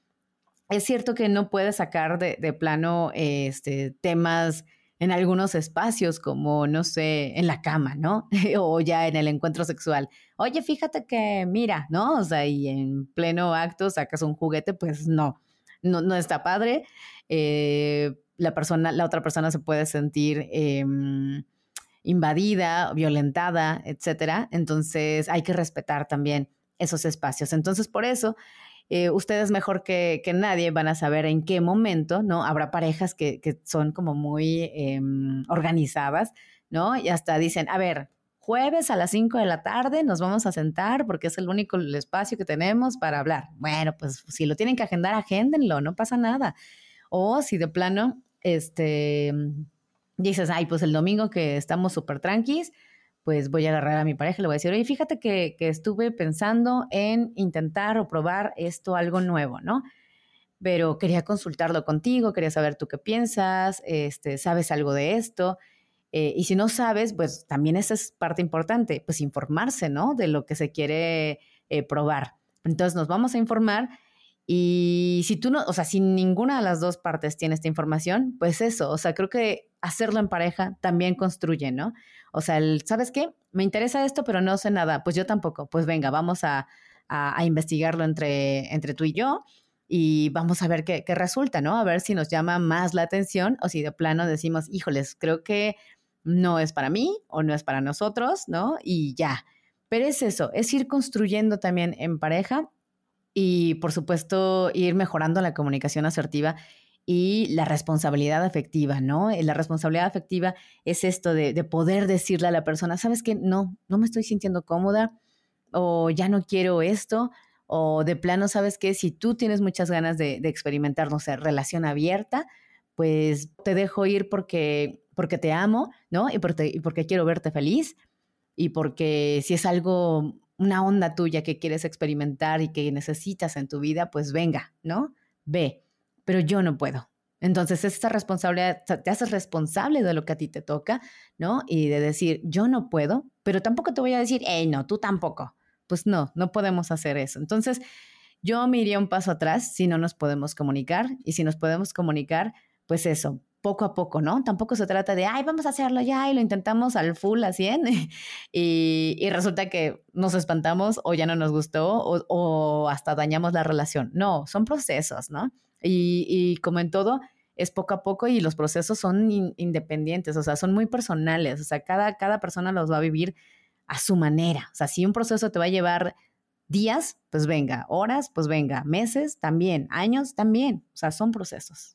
Es cierto que no puedes sacar de, plano este, temas en algunos espacios, como, no sé, en la cama, ¿no? o ya en el encuentro sexual. Oye, fíjate que, mira, ¿no? O sea, y en pleno acto sacas un juguete, pues no, no, no está padre. Eh, la persona, la otra persona se puede sentir em, invadida, violentada, etcétera. Entonces hay que respetar también esos espacios. Entonces, por eso, eh, ustedes mejor que, nadie van a saber en qué momento, ¿no? Habrá parejas que, son como muy em, organizadas, ¿no? Y hasta dicen, a ver, jueves a las 5 de la tarde nos vamos a sentar porque es el único espacio que tenemos para hablar. Bueno, pues si lo tienen que agendar, agéndenlo, no pasa nada. O si de plano, este, dices, ay, pues el domingo que estamos súper tranquis, pues voy a agarrar a mi pareja y le voy a decir, oye, fíjate que, estuve pensando en intentar o probar esto, algo nuevo, ¿no? Pero quería consultarlo contigo, quería saber tú qué piensas, este, sabes algo de esto. Eh, y si no sabes, pues también esa es parte importante, pues informarse, ¿no? De lo que se quiere eh, probar. Entonces nos vamos a informar y si tú no, o sea, si ninguna de las dos partes tiene esta información, pues eso, o sea, creo que hacerlo en pareja también construye, ¿no? O sea, el, ¿sabes qué? Me interesa esto, pero no sé nada. Pues yo tampoco. Pues venga, vamos a, investigarlo entre, entre tú y yo y vamos a ver qué, qué, resulta, ¿no? A ver si nos llama más la atención o si de plano decimos, híjoles, creo que no es para mí o no es para nosotros, ¿no? Y ya. Pero es eso, es ir construyendo también en pareja y por supuesto ir mejorando la comunicación asertiva y la responsabilidad afectiva, ¿no? Eh, la responsabilidad afectiva es esto de, poder decirle a la persona, sabes que no, no me estoy sintiendo cómoda o ya no quiero esto o de plano, sabes que si tú tienes muchas ganas de, experimentar, no sé, relación abierta, pues te dejo ir porque, porque te amo, ¿no? Y porque, quiero verte feliz y porque si es algo una onda tuya que quieres experimentar y que necesitas en tu vida, pues venga, ¿no? Ve, pero yo no puedo. Entonces, esta responsabilidad, te haces responsable de lo que a ti te toca, ¿no? Y de decir, yo no puedo, pero tampoco te voy a decir, hey, no, tú tampoco. Pues no, no podemos hacer eso. Entonces, yo me iría un paso atrás si no nos podemos comunicar y si nos podemos comunicar, pues eso, poco a poco, ¿no? Tampoco se trata de, ay, vamos a hacerlo ya y lo intentamos al full, a 100 y, y resulta que nos espantamos o ya no nos gustó o, hasta dañamos la relación. No, son procesos, ¿no? Y, como en todo, es poco a poco y los procesos son independientes, o sea, son muy personales, o sea, cada, cada persona los va a vivir a su manera. O sea, si un proceso te va a llevar días, pues venga, horas, pues venga, meses también, años también, o sea, son procesos.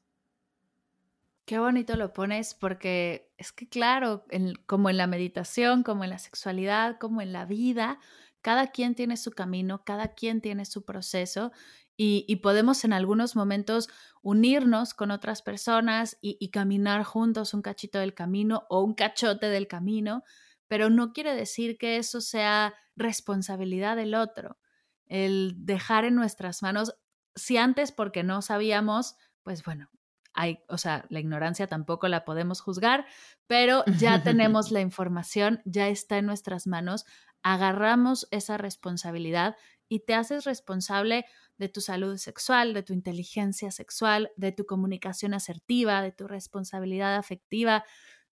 Qué bonito lo pones porque es que claro, como en la meditación, como en la sexualidad, como en la vida, cada quien tiene su camino, cada quien tiene su proceso y, podemos en algunos momentos unirnos con otras personas y, caminar juntos un cachito del camino o un cachote del camino, pero no quiere decir que eso sea responsabilidad del otro. El dejar en nuestras manos, si antes porque no sabíamos, pues bueno, hay, o sea, la ignorancia tampoco la podemos juzgar, pero ya tenemos la información, ya está en nuestras manos, agarramos esa responsabilidad y te haces responsable de tu salud sexual, de tu inteligencia sexual, de tu comunicación asertiva, de tu responsabilidad afectiva.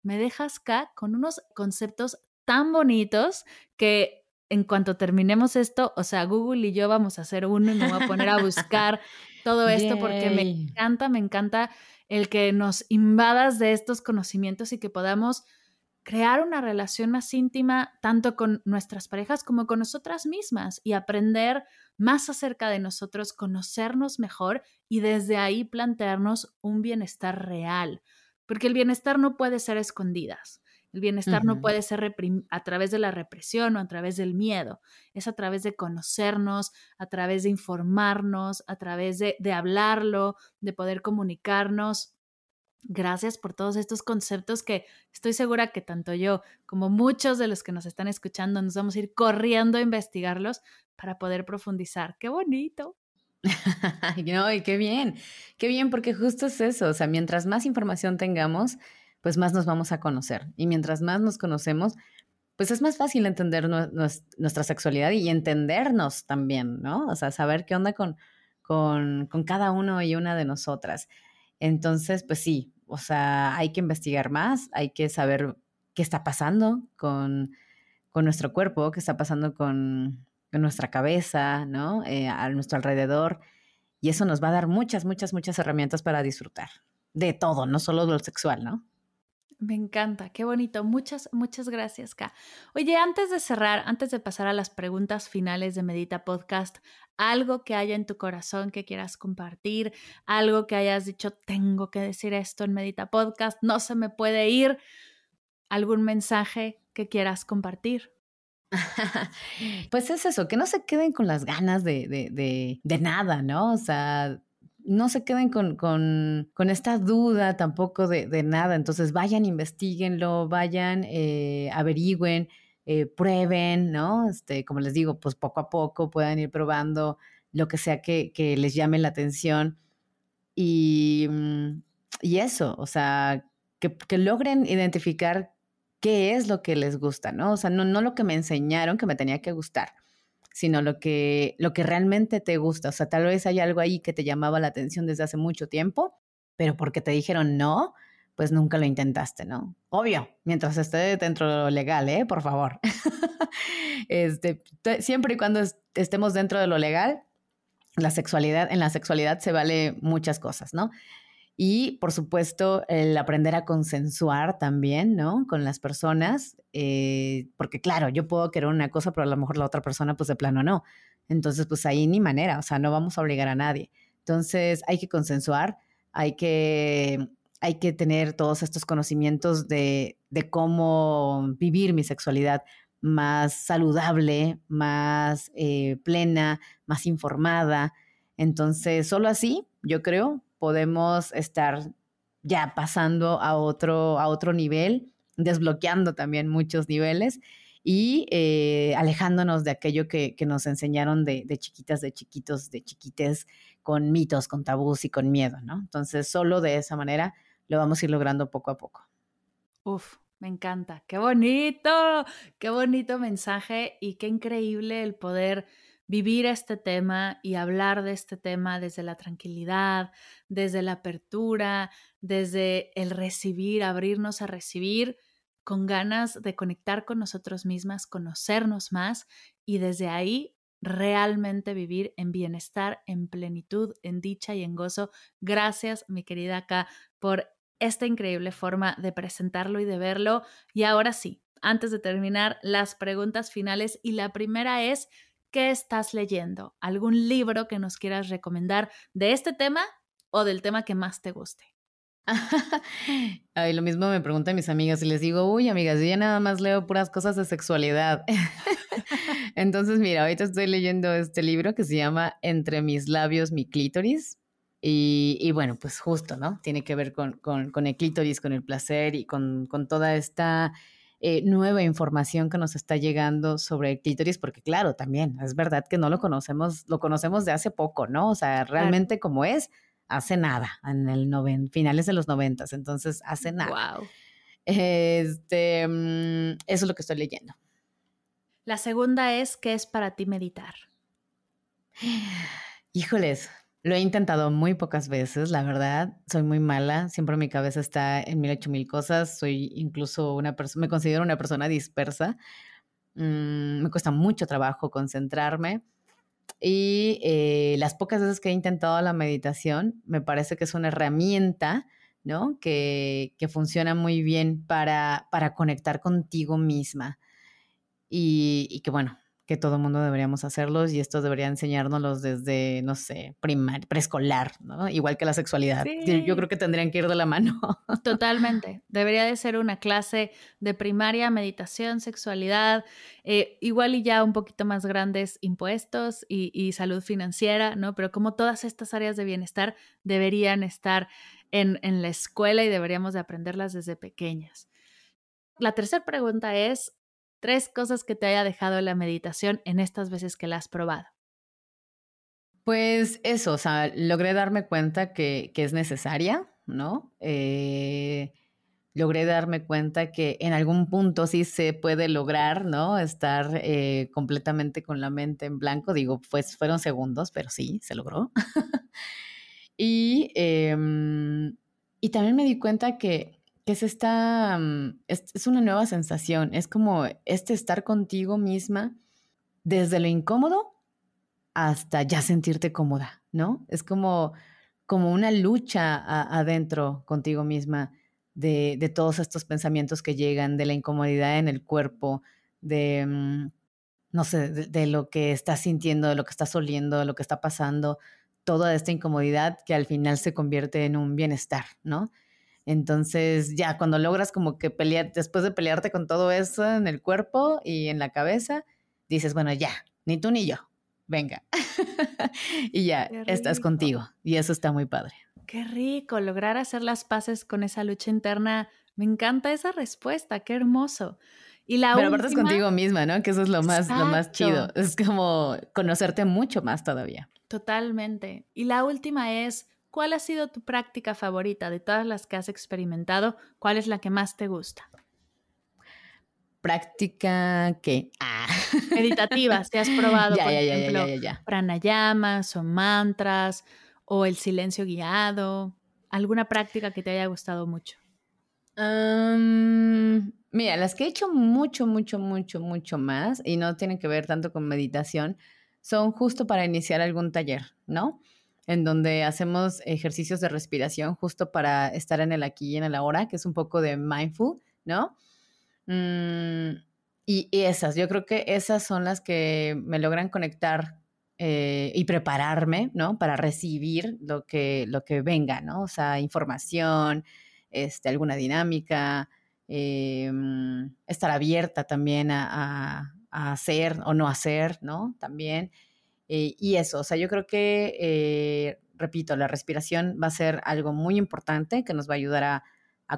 Me dejas acá con unos conceptos tan bonitos que en cuanto terminemos esto, o sea, Google y yo vamos a hacer uno y me voy a poner a buscar todo esto porque me encanta, me encanta el que nos invadas de estos conocimientos y que podamos crear una relación más íntima tanto con nuestras parejas como con nosotras mismas y aprender más acerca de nosotros, conocernos mejor y desde ahí plantearnos un bienestar real, porque el bienestar no puede ser escondidas. El bienestar no puede ser a través de la represión o a través del miedo, es a través de conocernos, a través de informarnos, a través de, de hablarlo, de poder comunicarnos Gracias por todos estos conceptos que estoy segura que tanto yo como muchos de los que nos están escuchando nos vamos a ir corriendo a investigarlos para poder profundizar. ¡Qué bonito! no, y qué bien, qué bien, porque justo es eso, o sea, mientras más información tengamos, pues más nos vamos a conocer. Y mientras más nos conocemos, pues es más fácil entender nuestra sexualidad y entendernos también, ¿no? O sea, saber qué onda con, con, con cada uno y una de nosotras. Entonces, pues sí, o sea, hay que investigar más, hay que saber qué está pasando con, nuestro cuerpo, qué está pasando con, nuestra cabeza, ¿no? Eh, a nuestro alrededor. Y eso nos va a dar muchas, muchas, muchas herramientas para disfrutar de todo, no solo lo sexual, ¿no? Me encanta, qué bonito. Muchas, muchas gracias, Ka. Oye, antes de cerrar, antes de pasar a las preguntas finales de Medita Podcast, algo que haya en tu corazón que quieras compartir, algo que hayas dicho, tengo que decir esto en Medita Podcast, no se me puede ir, algún mensaje que quieras compartir. pues es eso, que no se queden con las ganas de, de, de, de nada, ¿no? O sea, no se queden con, con, esta duda tampoco de, nada. Entonces vayan, investiguenlo, vayan, eh, averigüen, eh, prueben, ¿no? Este, como les digo, pues poco a poco puedan ir probando lo que sea que, que les llame la atención. Y, mm, y eso, o sea, que, que, logren identificar qué es lo que les gusta, ¿no? O sea, no, no lo que me enseñaron que me tenía que gustar sino lo que, lo que realmente te gusta. O sea, tal vez hay algo ahí que te llamaba la atención desde hace mucho tiempo, pero porque te dijeron no, pues nunca lo intentaste, ¿no? Obvio, mientras esté dentro de lo legal, ¿eh? Por favor. este, siempre y cuando estemos dentro de lo legal, la sexualidad, en la sexualidad se vale muchas cosas, ¿no? Y por supuesto, el aprender a consensuar también, ¿no? Con las personas, eh, porque claro, yo puedo querer una cosa, pero a lo mejor la otra persona, pues de plano no. Entonces, pues ahí ni manera, o sea, no vamos a obligar a nadie. Entonces, hay que consensuar, hay que, hay que tener todos estos conocimientos de, de cómo vivir mi sexualidad más saludable, más eh, plena, más informada. Entonces, solo así, yo creo, podemos estar ya pasando a otro, a otro nivel, desbloqueando también muchos niveles y eh, alejándonos de aquello que, nos enseñaron de, chiquitas, de chiquitos, de chiquites, con mitos, con tabús y con miedo, ¿no? Entonces, solo de esa manera lo vamos a ir logrando poco a poco. Uf, me encanta, qué bonito, qué bonito mensaje y qué increíble el poder vivir este tema y hablar de este tema desde la tranquilidad, desde la apertura, desde el recibir, abrirnos a recibir con ganas de conectar con nosotros mismas, conocernos más y desde ahí realmente vivir en bienestar, en plenitud, en dicha y en gozo. Gracias, mi querida K, por esta increíble forma de presentarlo y de verlo. Y ahora sí, antes de terminar, las preguntas finales y la primera es, ¿qué estás leyendo? ¿Algún libro que nos quieras recomendar de este tema o del tema que más te guste? Ay, lo mismo me preguntan mis amigas y les digo, uy, amigas, yo ya nada más leo puras cosas de sexualidad. Entonces, mira, ahorita estoy leyendo este libro que se llama Entre mis labios, mi clítoris. Y, bueno, pues justo, ¿no? Tiene que ver con, con, el clítoris, con el placer y con, con toda esta eh, nueva información que nos está llegando sobre el clítoris, porque claro, también es verdad que no lo conocemos, lo conocemos de hace poco, ¿no? O sea, realmente como es, hace nada, en el noven, finales de los noventas, entonces hace nada. Wow. Este, mm, eso es lo que estoy leyendo. La segunda es, ¿qué es para ti meditar? Híjoles, lo he intentado muy pocas veces, la verdad. Soy muy mala. Siempre mi cabeza está en mil ocho mil cosas. Soy incluso una persona, me considero una persona dispersa. Mm, me cuesta mucho trabajo concentrarme. Y eh, las pocas veces que he intentado la meditación, me parece que es una herramienta, ¿no? Que, que funciona muy bien para, para conectar contigo misma. Y, y que bueno, que todo el mundo deberíamos hacerlos y esto debería enseñárnoslos desde, no sé, preescolar, ¿no? Igual que la sexualidad. Yo creo que tendrían que ir de la mano. Totalmente. Debería de ser una clase de primaria, meditación, sexualidad, eh, igual y ya un poquito más grandes impuestos y, y, salud financiera, ¿no? Pero como todas estas áreas de bienestar deberían estar en, en la escuela y deberíamos de aprenderlas desde pequeñas. La tercera pregunta es, Tres cosas que te haya dejado la meditación en estas veces que la has probado. Pues eso, o sea, logré darme cuenta que, es necesaria, ¿no? Eh, logré darme cuenta que en algún punto sí se puede lograr, ¿no? Estar eh, completamente con la mente en blanco. Digo, pues fueron segundos, pero sí, se logró. y, em, y también me di cuenta que que es esta, mm, es, una nueva sensación, es como este estar contigo misma desde lo incómodo hasta ya sentirte cómoda, ¿no? Es como, como una lucha adentro contigo misma de, de, todos estos pensamientos que llegan, de la incomodidad en el cuerpo, de, mm, no sé, de, de, lo que estás sintiendo, de lo que estás oliendo, de lo que está pasando, toda esta incomodidad que al final se convierte en un bienestar, ¿no? Entonces, ya cuando logras como que pelear, después de pelearte con todo eso en el cuerpo y en la cabeza, dices, bueno, ya, ni tú ni yo, venga. y ya, estás contigo. Y eso está muy padre. Qué rico, lograr hacer las paces con esa lucha interna. Me encanta esa respuesta, qué hermoso. Y la Pero aparte es contigo misma, ¿no? Que eso es lo más, lo más chido. Es como conocerte mucho más todavía. Totalmente. Y la última es, ¿cuál ha sido tu práctica favorita de todas las que has experimentado? ¿Cuál es la que más te gusta? Práctica que ah. meditativa, si has probado, por ejemplo, pranayamas o mantras o el silencio guiado, alguna práctica que te haya gustado mucho. mira, las que he hecho mucho, mucho, mucho, mucho más y no tienen que ver tanto con meditación, son justo para iniciar algún taller, ¿no? En donde hacemos ejercicios de respiración justo para estar en el aquí y en el ahora, que es un poco de mindful, ¿no? Mm, y, esas, yo creo que esas son las que me logran conectar eh, y prepararme, ¿no? Para recibir lo que, lo que venga, ¿no? O sea, información, este, alguna dinámica, eh, mm, estar abierta también a, a, hacer o no hacer, ¿no? También. Eh, y eso, o sea, yo creo que, eh, repito, la respiración va a ser algo muy importante que nos va a ayudar a,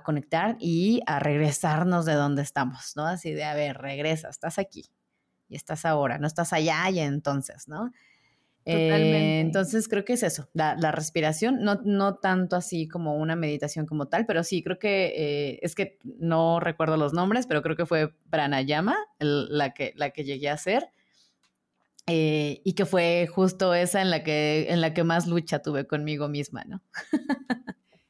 conectar y a regresarnos de donde estamos, ¿no? Así de, a ver, regresa, estás aquí y estás ahora, no estás allá y entonces, ¿no? Eh, entonces creo que es eso, la, respiración, no, no tanto así como una meditación como tal, pero sí, creo que es que no recuerdo los nombres, pero creo que fue pranayama la, que, la que llegué a hacer. Eh, y que fue justo esa en la que, en la que más lucha tuve conmigo misma, ¿no?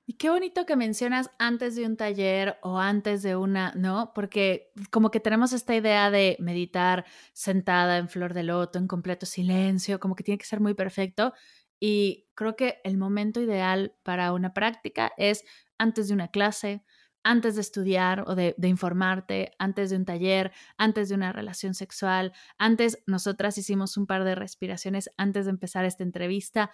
y qué bonito que mencionas antes de un taller o antes de una, ¿no? Porque como que tenemos esta idea de meditar sentada en flor de loto, en completo silencio, como que tiene que ser muy perfecto. Y creo que el momento ideal para una práctica es antes de una clase, antes de estudiar o de, informarte, antes de un taller, antes de una relación sexual, antes nosotras hicimos un par de respiraciones antes de empezar esta entrevista.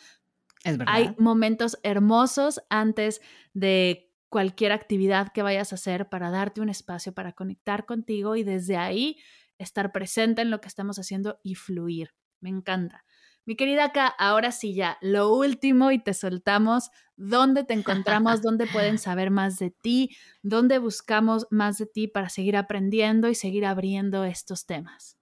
Es verdad. Hay momentos hermosos antes de cualquier actividad que vayas a hacer para darte un espacio para conectar contigo y desde ahí estar presente en lo que estamos haciendo y fluir. Me encanta. Mi querida Ka, ahora sí ya, lo último y te soltamos. ¿Dónde te encontramos? ¿Dónde pueden saber más de ti? ¿Dónde buscamos más de ti para seguir aprendiendo y seguir abriendo estos temas?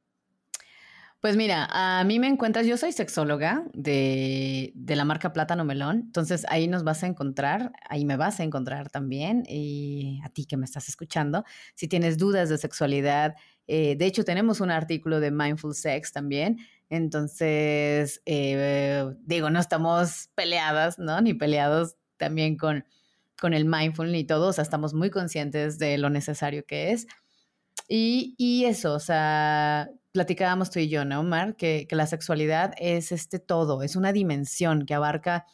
Pues mira, a mí me encuentras, yo soy sexóloga de, la marca Plátano Melón, entonces ahí nos vas a encontrar, ahí me vas a encontrar también, y a ti que me estás escuchando, si tienes dudas de sexualidad, eh, de hecho tenemos un artículo de Mindful Sex también, entonces, eh, digo, no estamos peleadas, ¿no? Ni peleados también con, con el mindful ni todo, o sea, estamos muy conscientes de lo necesario que es. Y, y eso, o sea, platicábamos tú y yo, ¿no, Omar? Que, que la sexualidad es este todo, es una dimensión que abarca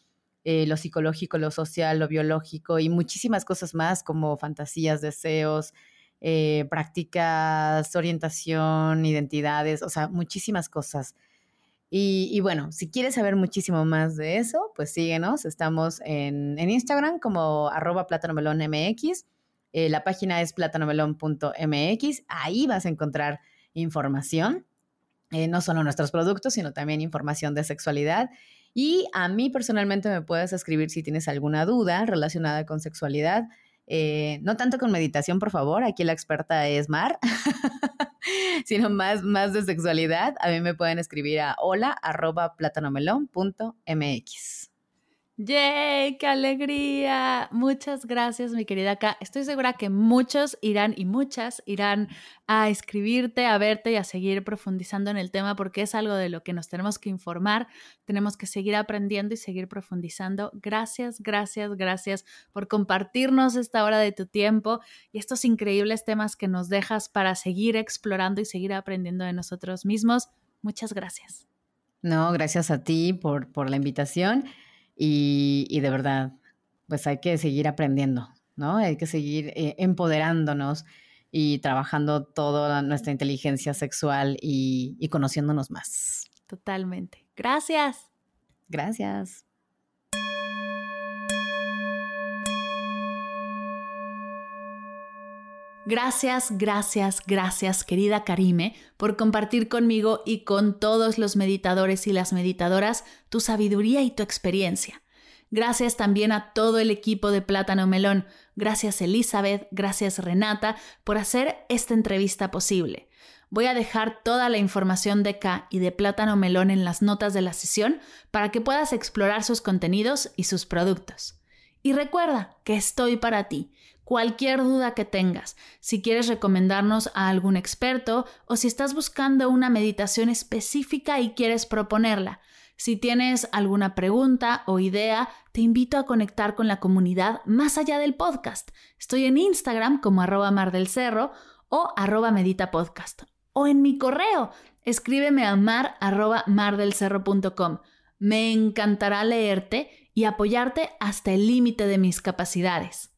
eh, lo psicológico, lo social, lo biológico y muchísimas cosas más como fantasías, deseos, eh, prácticas, orientación, identidades, o sea, muchísimas cosas. Y, bueno, si quieres saber muchísimo más de eso, pues síguenos. Estamos en, en Instagram como arroba plátanomelónmx. Eh, la página es plátanomelón.mx. Ahí vas a encontrar información, eh, no solo nuestros productos, sino también información de sexualidad. Y a mí personalmente me puedes escribir si tienes alguna duda relacionada con sexualidad. Eh, no tanto con meditación, por favor, aquí la experta es Mar, sino más, más de sexualidad. A mí me pueden escribir a hola arroba plátanomelón.mx. ¡Yay! ¡Qué alegría! Muchas gracias, mi querida K. Estoy segura que muchos irán y muchas irán a escribirte, a verte y a seguir profundizando en el tema porque es algo de lo que nos tenemos que informar, tenemos que seguir aprendiendo y seguir profundizando. Gracias, gracias, gracias por compartirnos esta hora de tu tiempo y estos increíbles temas que nos dejas para seguir explorando y seguir aprendiendo de nosotros mismos. Muchas gracias. No, gracias a ti por, por la invitación. Y, de verdad, pues hay que seguir aprendiendo, ¿no? Hay que seguir eh, empoderándonos y trabajando toda nuestra inteligencia sexual y, y conociéndonos más. Totalmente. Gracias. Gracias. Gracias, gracias, gracias, querida Karime, por compartir conmigo y con todos los meditadores y las meditadoras tu sabiduría y tu experiencia. Gracias también a todo el equipo de Plátano Melón. Gracias Elizabeth, gracias Renata por hacer esta entrevista posible. Voy a dejar toda la información de K y de Plátano Melón en las notas de la sesión para que puedas explorar sus contenidos y sus productos. Y recuerda que estoy para ti cualquier duda que tengas, si quieres recomendarnos a algún experto o si estás buscando una meditación específica y quieres proponerla. Si tienes alguna pregunta o idea, te invito a conectar con la comunidad más allá del podcast. Estoy en Instagram como arroba mar del cerro o arroba medita podcast. O en mi correo, escríbeme a mar arroba mardelcerro.com. Me encantará leerte y apoyarte hasta el límite de mis capacidades.